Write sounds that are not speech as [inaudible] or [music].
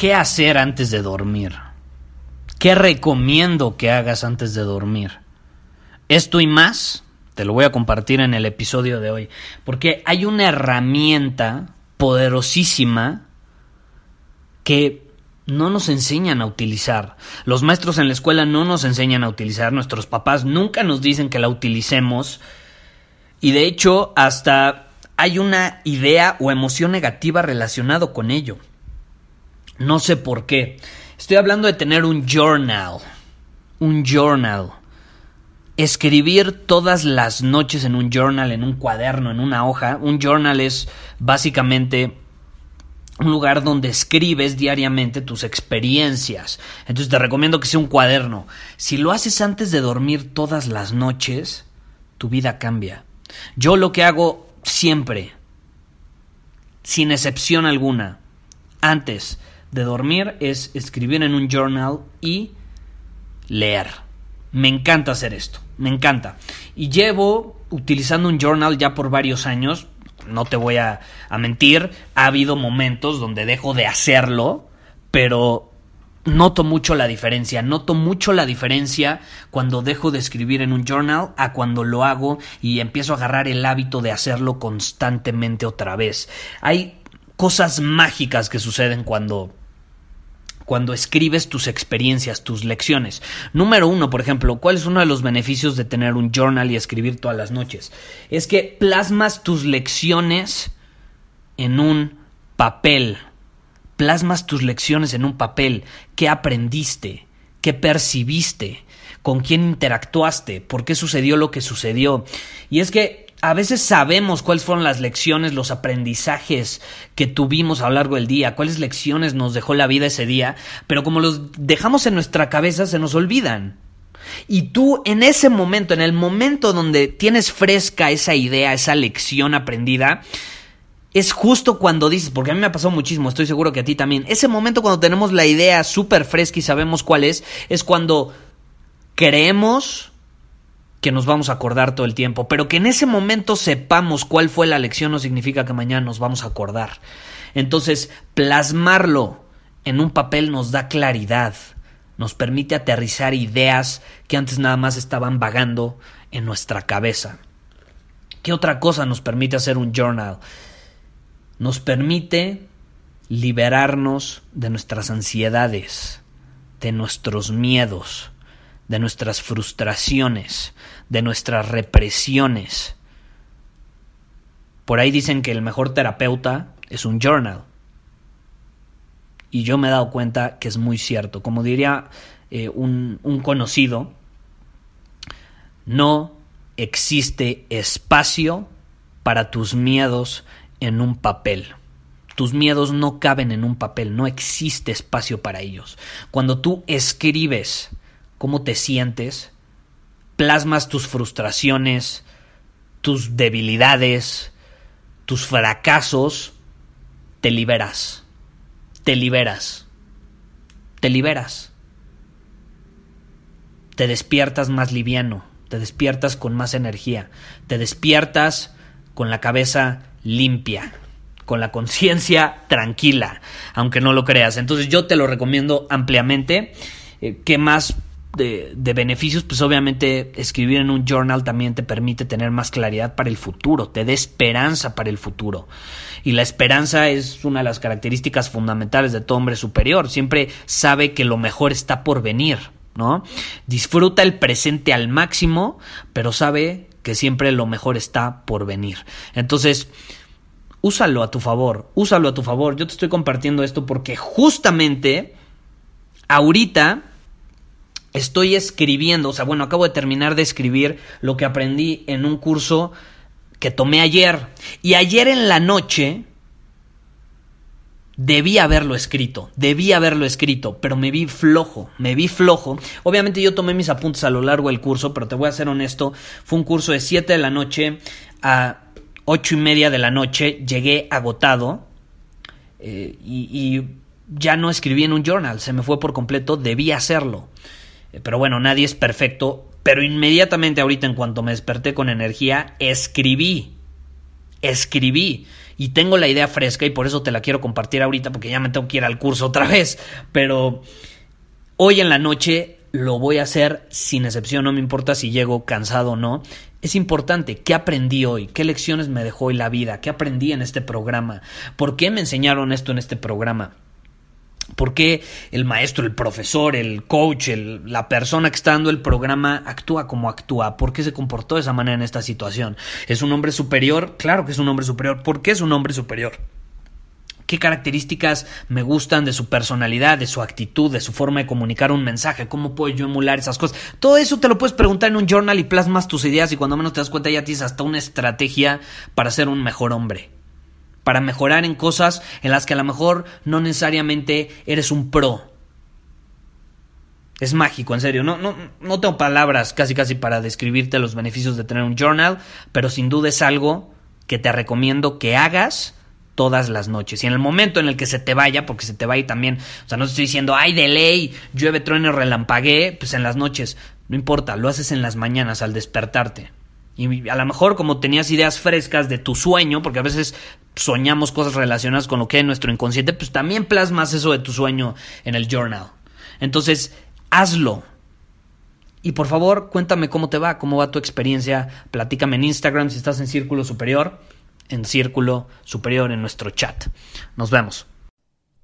¿Qué hacer antes de dormir? ¿Qué recomiendo que hagas antes de dormir? Esto y más te lo voy a compartir en el episodio de hoy, porque hay una herramienta poderosísima que no nos enseñan a utilizar. Los maestros en la escuela no nos enseñan a utilizar, nuestros papás nunca nos dicen que la utilicemos y de hecho hasta hay una idea o emoción negativa relacionado con ello. No sé por qué. Estoy hablando de tener un journal. Un journal. Escribir todas las noches en un journal, en un cuaderno, en una hoja. Un journal es básicamente un lugar donde escribes diariamente tus experiencias. Entonces te recomiendo que sea un cuaderno. Si lo haces antes de dormir todas las noches, tu vida cambia. Yo lo que hago siempre, sin excepción alguna, antes de dormir es escribir en un journal y leer. Me encanta hacer esto, me encanta. Y llevo utilizando un journal ya por varios años, no te voy a, mentir, ha habido momentos donde dejo de hacerlo, pero noto mucho la diferencia, noto mucho la diferencia cuando dejo de escribir en un journal a cuando lo hago y empiezo a agarrar el hábito de hacerlo constantemente otra vez. Hay cosas mágicas que suceden cuando cuando escribes tus experiencias, tus lecciones. Número uno, por ejemplo, ¿cuál es uno de los beneficios de tener un journal y escribir todas las noches? Es que plasmas tus lecciones en un papel. Plasmas tus lecciones en un papel. ¿Qué aprendiste? ¿Qué percibiste? ¿Con quién interactuaste? ¿Por qué sucedió lo que sucedió? Y es que a veces sabemos cuáles fueron las lecciones, los aprendizajes que tuvimos a lo largo del día, cuáles lecciones nos dejó la vida ese día, pero como los dejamos en nuestra cabeza se nos olvidan. Y tú en ese momento, en el momento donde tienes fresca esa idea, esa lección aprendida, es justo cuando dices, porque a mí me ha pasado muchísimo, estoy seguro que a ti también, ese momento cuando tenemos la idea súper fresca y sabemos cuál es, es cuando creemos que nos vamos a acordar todo el tiempo, pero que en ese momento sepamos cuál fue la lección no significa que mañana nos vamos a acordar. Entonces, plasmarlo en un papel nos da claridad, nos permite aterrizar ideas que antes nada más estaban vagando en nuestra cabeza. ¿Qué otra cosa nos permite hacer un journal? Nos permite liberarnos de nuestras ansiedades, de nuestros miedos, de nuestras frustraciones, de nuestras represiones. Por ahí dicen que el mejor terapeuta es un journal. Y yo me he dado cuenta que es muy cierto. Como diría eh, un, un conocido, no existe espacio para tus miedos en un papel. Tus miedos no caben en un papel, no existe espacio para ellos. Cuando tú escribes cómo te sientes, plasmas tus frustraciones, tus debilidades, tus fracasos, te liberas, te liberas, te liberas. Te despiertas más liviano, te despiertas con más energía, te despiertas con la cabeza limpia, con la conciencia tranquila, aunque no lo creas. Entonces yo te lo recomiendo ampliamente. Eh, ¿Qué más de, beneficios, pues obviamente escribir en un journal también te permite tener más claridad para el futuro, te da esperanza para el futuro. Y la esperanza es una de las características fundamentales de todo hombre superior, siempre sabe que lo mejor está por venir, ¿no? Disfruta el presente al máximo, pero sabe que siempre lo mejor está por venir. Entonces, úsalo a tu favor, úsalo a tu favor. Yo te estoy compartiendo esto porque justamente ahorita estoy escribiendo, o sea, bueno, acabo de terminar de escribir lo que aprendí en un curso que tomé ayer. Y ayer en la noche debí haberlo escrito, debí haberlo escrito, pero me vi flojo, me vi flojo. Obviamente yo tomé mis apuntes a lo largo del curso, pero te voy a ser honesto, fue un curso de 7 de la noche a 8 y media de la noche, llegué agotado eh, y, y ya no escribí en un journal, se me fue por completo, debí hacerlo. Pero bueno, nadie es perfecto. Pero inmediatamente ahorita en cuanto me desperté con energía, escribí. Escribí. y tengo la idea fresca y por eso te la quiero compartir ahorita porque ya me tengo que ir al curso otra [laughs] vez, pero hoy en la noche lo voy a hacer sin excepción, no me importa si llego cansado o no. Es importante, ¿qué aprendí hoy? ¿Qué lecciones me dejó hoy la vida? ¿Qué aprendí en este programa? ¿Por qué me enseñaron esto en este programa? ¿Por qué el maestro, el profesor, el coach, la persona que está dando el programa actúa como actúa? ¿Por qué se comportó de esa manera en esta situación? ¿Es un hombre superior? Claro que es un hombre superior. ¿Por qué es un hombre superior? qué características me gustan de su personalidad, de su actitud, de su forma de comunicar un mensaje, cómo puedo yo emular esas cosas. Todo eso te lo puedes preguntar en un journal y plasmas tus ideas y cuando menos te das cuenta ya tienes hasta una estrategia para ser un mejor hombre. Para mejorar en cosas en las que a lo mejor no necesariamente eres un pro. Es mágico, en serio. No, no, no tengo palabras casi casi para describirte los beneficios de tener un journal, pero sin duda es algo que te recomiendo que hagas todas las noches. Y en el momento en el que se te vaya, porque se te va y también, o sea, no estoy diciendo, ay, de ley, llueve, trueno, relampagué, pues en las noches, no importa, lo haces en las mañanas al despertarte. Y a lo mejor como tenías ideas frescas de tu sueño, porque a veces soñamos cosas relacionadas con lo que en nuestro inconsciente, pues también plasmas eso de tu sueño en el journal. Entonces, hazlo. Y por favor, cuéntame cómo te va, cómo va tu experiencia. Platícame en Instagram si estás en Círculo Superior en círculo superior en nuestro chat. Nos vemos.